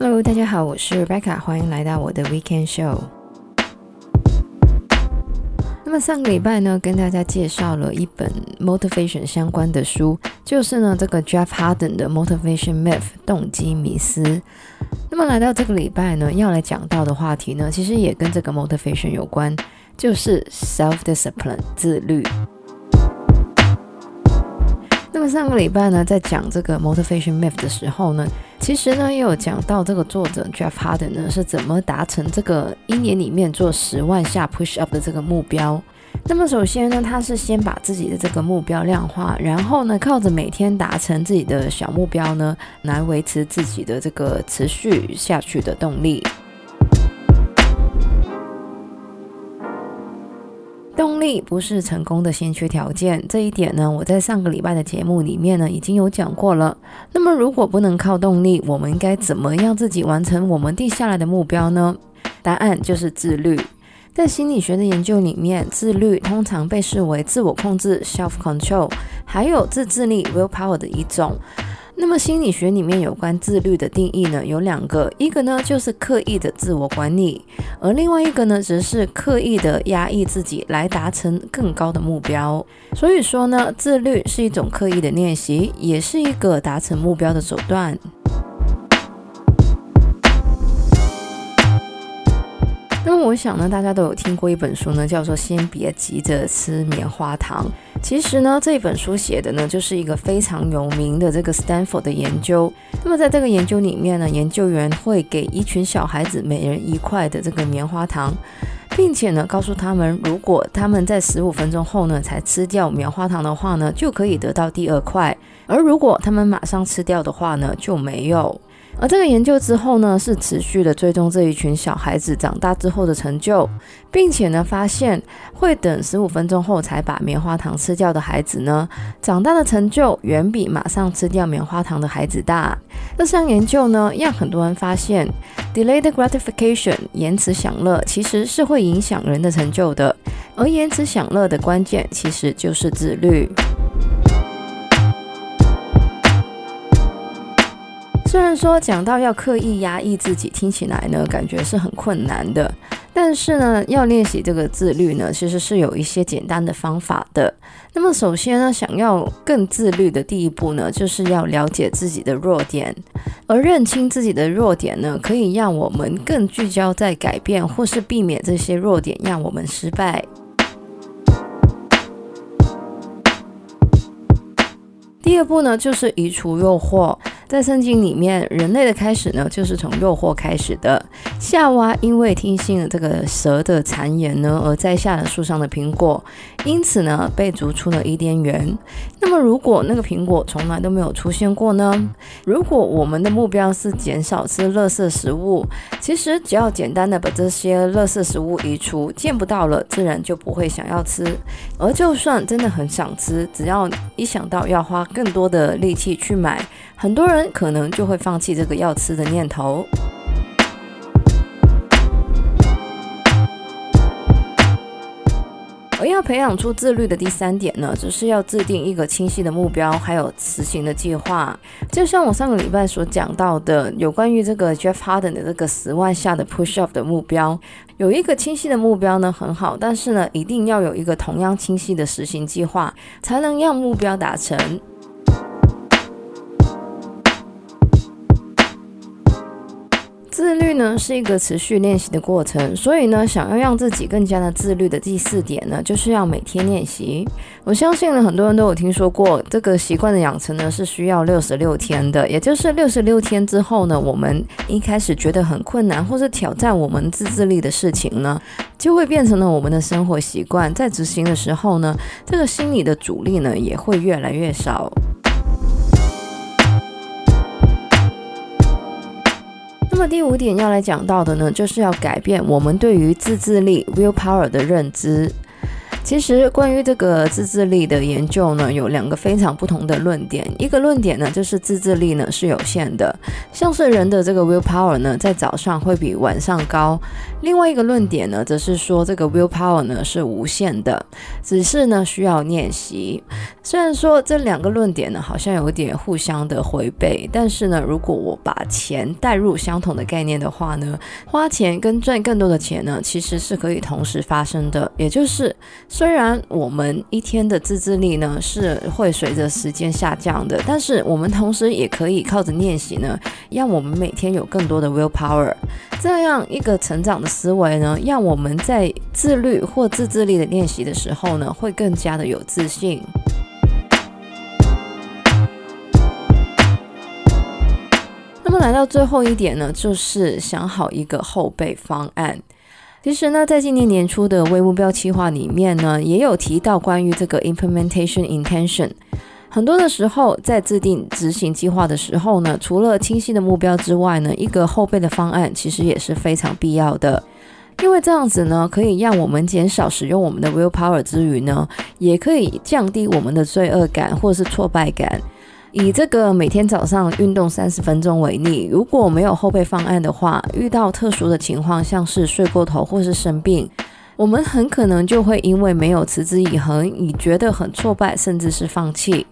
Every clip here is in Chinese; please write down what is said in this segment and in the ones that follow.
Hello，大家好，我是 Rebecca，欢迎来到我的 Weekend Show。那么上个礼拜呢，跟大家介绍了一本 motivation 相关的书，就是呢这个 Jeff Harden 的 Motivation Myth 动机迷思。那么来到这个礼拜呢，要来讲到的话题呢，其实也跟这个 motivation 有关，就是 self discipline 自律。那么上个礼拜呢，在讲这个 motivation myth 的时候呢，其实呢也有讲到这个作者 Jeff Harden 呢是怎么达成这个一年里面做十万下 push up 的这个目标。那么首先呢，他是先把自己的这个目标量化，然后呢靠着每天达成自己的小目标呢，来维持自己的这个持续下去的动力。动力不是成功的先决条件，这一点呢，我在上个礼拜的节目里面呢已经有讲过了。那么，如果不能靠动力，我们应该怎么样自己完成我们定下来的目标呢？答案就是自律。在心理学的研究里面，自律通常被视为自我控制 （self-control） 还有自制力 （willpower） 的一种。那么心理学里面有关自律的定义呢，有两个，一个呢就是刻意的自我管理，而另外一个呢则是刻意的压抑自己来达成更高的目标。所以说呢，自律是一种刻意的练习，也是一个达成目标的手段。我想呢，大家都有听过一本书呢，叫做《先别急着吃棉花糖》。其实呢，这本书写的呢，就是一个非常有名的这个 Stanford 的研究。那么在这个研究里面呢，研究员会给一群小孩子每人一块的这个棉花糖，并且呢，告诉他们，如果他们在十五分钟后呢才吃掉棉花糖的话呢，就可以得到第二块；而如果他们马上吃掉的话呢，就没有。而这个研究之后呢，是持续的追踪这一群小孩子长大之后的成就，并且呢，发现会等十五分钟后才把棉花糖吃掉的孩子呢，长大的成就远比马上吃掉棉花糖的孩子大。这项研究呢，让很多人发现，delayed gratification 延迟享乐其实是会影响人的成就的，而延迟享乐的关键其实就是自律。虽然说讲到要刻意压抑自己，听起来呢感觉是很困难的，但是呢要练习这个自律呢，其实是有一些简单的方法的。那么首先呢，想要更自律的第一步呢，就是要了解自己的弱点，而认清自己的弱点呢，可以让我们更聚焦在改变或是避免这些弱点让我们失败。第二步呢，就是移除诱惑。在圣经里面，人类的开始呢，就是从诱惑开始的。夏娃因为听信了这个蛇的谗言呢，而摘下了树上的苹果，因此呢，被逐出了伊甸园。那么，如果那个苹果从来都没有出现过呢？如果我们的目标是减少吃垃圾食物，其实只要简单的把这些垃圾食物移除，见不到了，自然就不会想要吃。而就算真的很想吃，只要一想到要花更多的力气去买，很多人可能就会放弃这个要吃的念头。要培养出自律的第三点呢，就是要制定一个清晰的目标，还有执行的计划。就像我上个礼拜所讲到的，有关于这个 Jeff Harden 的这个十万下的 push up 的目标，有一个清晰的目标呢很好，但是呢，一定要有一个同样清晰的实行计划，才能让目标达成。自律呢是一个持续练习的过程，所以呢，想要让自己更加的自律的第四点呢，就是要每天练习。我相信呢，很多人都有听说过这个习惯的养成呢是需要六十六天的，也就是六十六天之后呢，我们一开始觉得很困难或是挑战我们自制力的事情呢，就会变成了我们的生活习惯，在执行的时候呢，这个心理的阻力呢也会越来越少。那么第五点要来讲到的呢，就是要改变我们对于自制力 willpower 的认知。其实关于这个自制力的研究呢，有两个非常不同的论点。一个论点呢，就是自制力呢是有限的，像是人的这个 willpower 呢，在早上会比晚上高。另外一个论点呢，则是说这个 willpower 呢是无限的，只是呢需要练习。虽然说这两个论点呢好像有点互相的违背，但是呢，如果我把钱带入相同的概念的话呢，花钱跟赚更多的钱呢，其实是可以同时发生的，也就是。虽然我们一天的自制力呢是会随着时间下降的，但是我们同时也可以靠着练习呢，让我们每天有更多的 willpower。这样一个成长的思维呢，让我们在自律或自制力的练习的时候呢，会更加的有自信。那么来到最后一点呢，就是想好一个后备方案。其实呢，在今年年初的微目标计划里面呢，也有提到关于这个 implementation intention。很多的时候，在制定执行计划的时候呢，除了清晰的目标之外呢，一个后备的方案其实也是非常必要的。因为这样子呢，可以让我们减少使用我们的 willpower 之余呢，也可以降低我们的罪恶感或是挫败感。以这个每天早上运动三十分钟为例，如果没有后备方案的话，遇到特殊的情况，像是睡过头或是生病，我们很可能就会因为没有持之以恒，你觉得很挫败，甚至是放弃。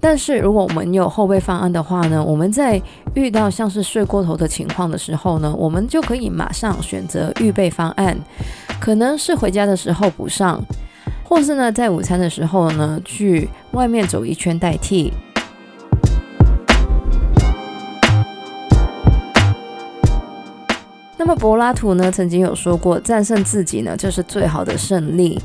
但是如果我们有后备方案的话呢，我们在遇到像是睡过头的情况的时候呢，我们就可以马上选择预备方案，可能是回家的时候补上，或是呢在午餐的时候呢去外面走一圈代替。那么柏拉图呢，曾经有说过，战胜自己呢，就是最好的胜利。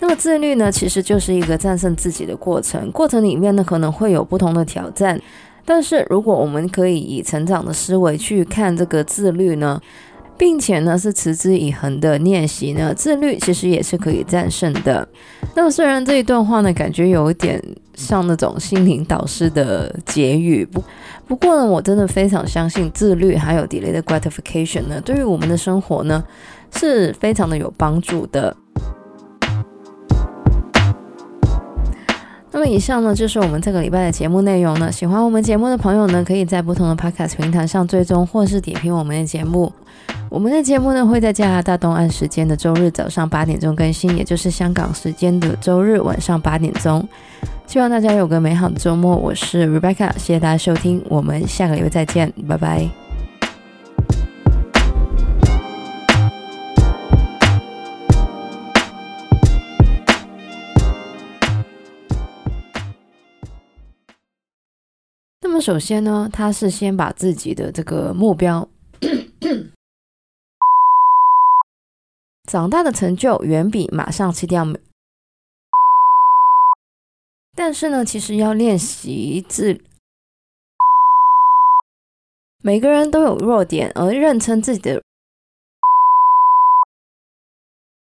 那么自律呢，其实就是一个战胜自己的过程。过程里面呢，可能会有不同的挑战，但是如果我们可以以成长的思维去看这个自律呢，并且呢是持之以恒的练习呢，自律其实也是可以战胜的。那么虽然这一段话呢，感觉有一点像那种心灵导师的结语，不。不过呢，我真的非常相信自律还有 delayed gratification 呢，对于我们的生活呢是非常的有帮助的。那么以上呢就是我们这个礼拜的节目内容呢。喜欢我们节目的朋友呢，可以在不同的 podcast 平台上追踪或是点评我们的节目。我们的节目呢会在加拿大东岸时间的周日早上八点钟更新，也就是香港时间的周日晚上八点钟。希望大家有个美好的周末，我是 Rebecca，谢谢大家收听，我们下个礼拜再见，拜拜。首先呢，他是先把自己的这个目标，长大的成就远比马上吃掉。但是呢，其实要练习自，每个人都有弱点，而认清自己的。